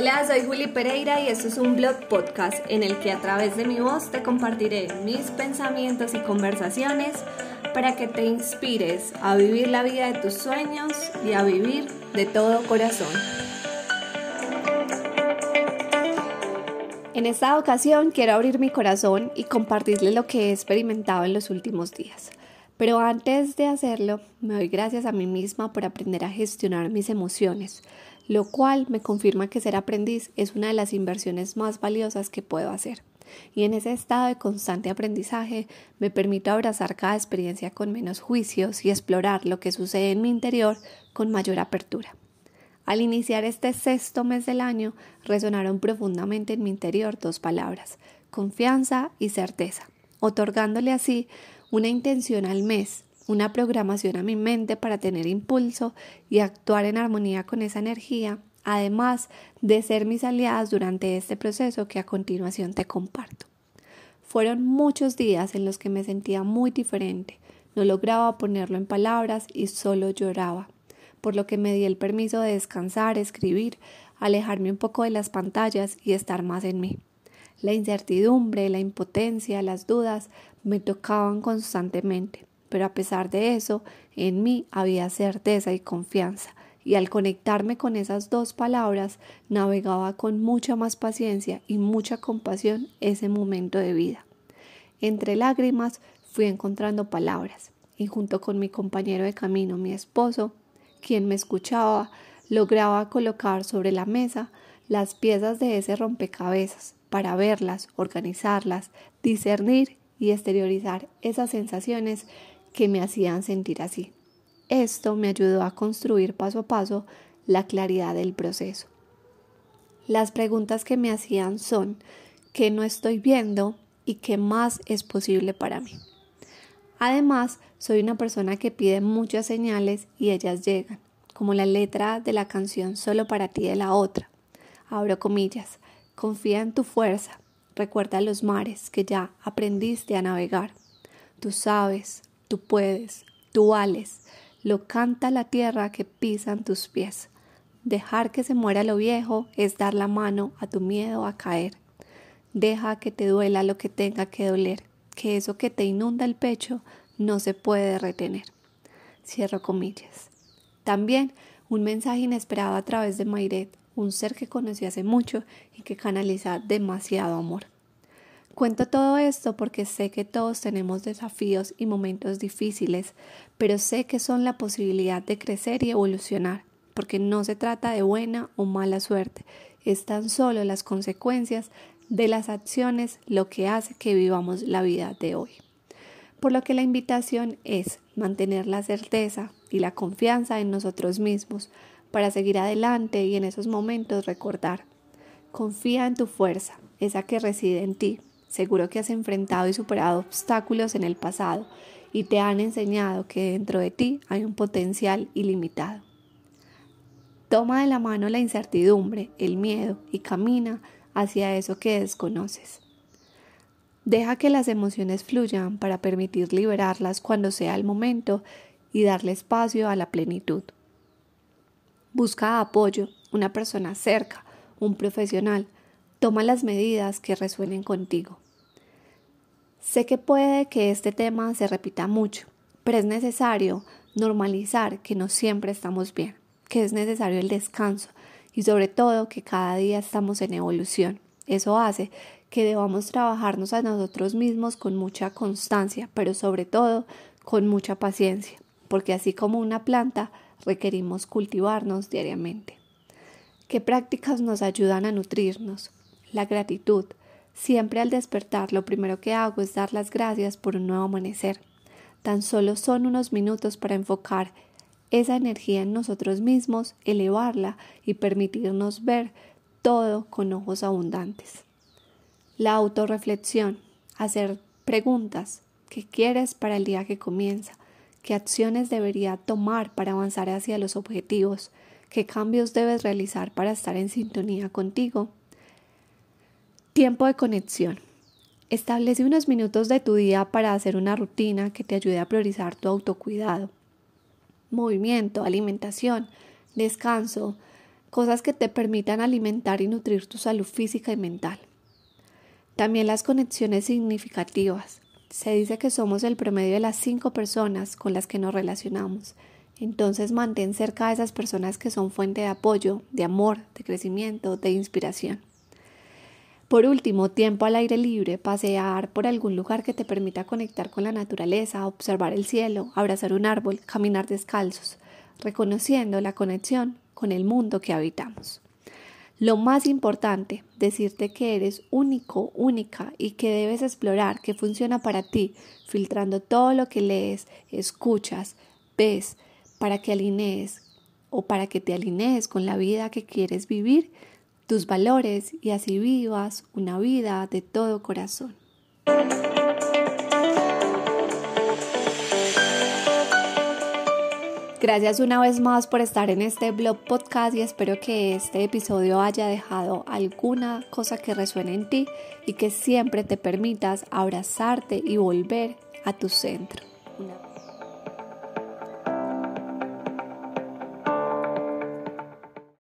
Hola, soy Juli Pereira y esto es un blog podcast en el que a través de mi voz te compartiré mis pensamientos y conversaciones para que te inspires a vivir la vida de tus sueños y a vivir de todo corazón. En esta ocasión quiero abrir mi corazón y compartirle lo que he experimentado en los últimos días. Pero antes de hacerlo, me doy gracias a mí misma por aprender a gestionar mis emociones, lo cual me confirma que ser aprendiz es una de las inversiones más valiosas que puedo hacer. Y en ese estado de constante aprendizaje me permito abrazar cada experiencia con menos juicios y explorar lo que sucede en mi interior con mayor apertura. Al iniciar este sexto mes del año, resonaron profundamente en mi interior dos palabras, confianza y certeza, otorgándole así una intención al mes una programación a mi mente para tener impulso y actuar en armonía con esa energía, además de ser mis aliadas durante este proceso que a continuación te comparto. Fueron muchos días en los que me sentía muy diferente, no lograba ponerlo en palabras y solo lloraba, por lo que me di el permiso de descansar, escribir, alejarme un poco de las pantallas y estar más en mí. La incertidumbre, la impotencia, las dudas me tocaban constantemente, pero a pesar de eso, en mí había certeza y confianza, y al conectarme con esas dos palabras, navegaba con mucha más paciencia y mucha compasión ese momento de vida. Entre lágrimas fui encontrando palabras, y junto con mi compañero de camino, mi esposo, quien me escuchaba, lograba colocar sobre la mesa las piezas de ese rompecabezas para verlas, organizarlas, discernir y exteriorizar esas sensaciones que me hacían sentir así. Esto me ayudó a construir paso a paso la claridad del proceso. Las preguntas que me hacían son ¿qué no estoy viendo y qué más es posible para mí? Además, soy una persona que pide muchas señales y ellas llegan, como la letra de la canción Solo para ti de la otra. Abro comillas, confía en tu fuerza, recuerda los mares que ya aprendiste a navegar. Tú sabes, Tú puedes, tú vales, lo canta la tierra que pisan tus pies. Dejar que se muera lo viejo es dar la mano a tu miedo a caer. Deja que te duela lo que tenga que doler, que eso que te inunda el pecho no se puede retener. Cierro comillas. También un mensaje inesperado a través de Mayret, un ser que conocí hace mucho y que canaliza demasiado amor. Cuento todo esto porque sé que todos tenemos desafíos y momentos difíciles, pero sé que son la posibilidad de crecer y evolucionar, porque no se trata de buena o mala suerte, es tan solo las consecuencias de las acciones lo que hace que vivamos la vida de hoy. Por lo que la invitación es mantener la certeza y la confianza en nosotros mismos para seguir adelante y en esos momentos recordar. Confía en tu fuerza, esa que reside en ti, Seguro que has enfrentado y superado obstáculos en el pasado y te han enseñado que dentro de ti hay un potencial ilimitado. Toma de la mano la incertidumbre, el miedo y camina hacia eso que desconoces. Deja que las emociones fluyan para permitir liberarlas cuando sea el momento y darle espacio a la plenitud. Busca apoyo, una persona cerca, un profesional, Toma las medidas que resuenen contigo. Sé que puede que este tema se repita mucho, pero es necesario normalizar que no siempre estamos bien, que es necesario el descanso y sobre todo que cada día estamos en evolución. Eso hace que debamos trabajarnos a nosotros mismos con mucha constancia, pero sobre todo con mucha paciencia, porque así como una planta requerimos cultivarnos diariamente. ¿Qué prácticas nos ayudan a nutrirnos? La gratitud. Siempre al despertar lo primero que hago es dar las gracias por un nuevo amanecer. Tan solo son unos minutos para enfocar esa energía en nosotros mismos, elevarla y permitirnos ver todo con ojos abundantes. La autorreflexión, hacer preguntas. ¿Qué quieres para el día que comienza? ¿Qué acciones debería tomar para avanzar hacia los objetivos? ¿Qué cambios debes realizar para estar en sintonía contigo? Tiempo de conexión. Establece unos minutos de tu día para hacer una rutina que te ayude a priorizar tu autocuidado. Movimiento, alimentación, descanso, cosas que te permitan alimentar y nutrir tu salud física y mental. También las conexiones significativas. Se dice que somos el promedio de las cinco personas con las que nos relacionamos. Entonces mantén cerca a esas personas que son fuente de apoyo, de amor, de crecimiento, de inspiración. Por último, tiempo al aire libre, pasear por algún lugar que te permita conectar con la naturaleza, observar el cielo, abrazar un árbol, caminar descalzos, reconociendo la conexión con el mundo que habitamos. Lo más importante, decirte que eres único, única y que debes explorar qué funciona para ti, filtrando todo lo que lees, escuchas, ves, para que alinees o para que te alinees con la vida que quieres vivir tus valores y así vivas una vida de todo corazón. Gracias una vez más por estar en este blog podcast y espero que este episodio haya dejado alguna cosa que resuene en ti y que siempre te permitas abrazarte y volver a tu centro.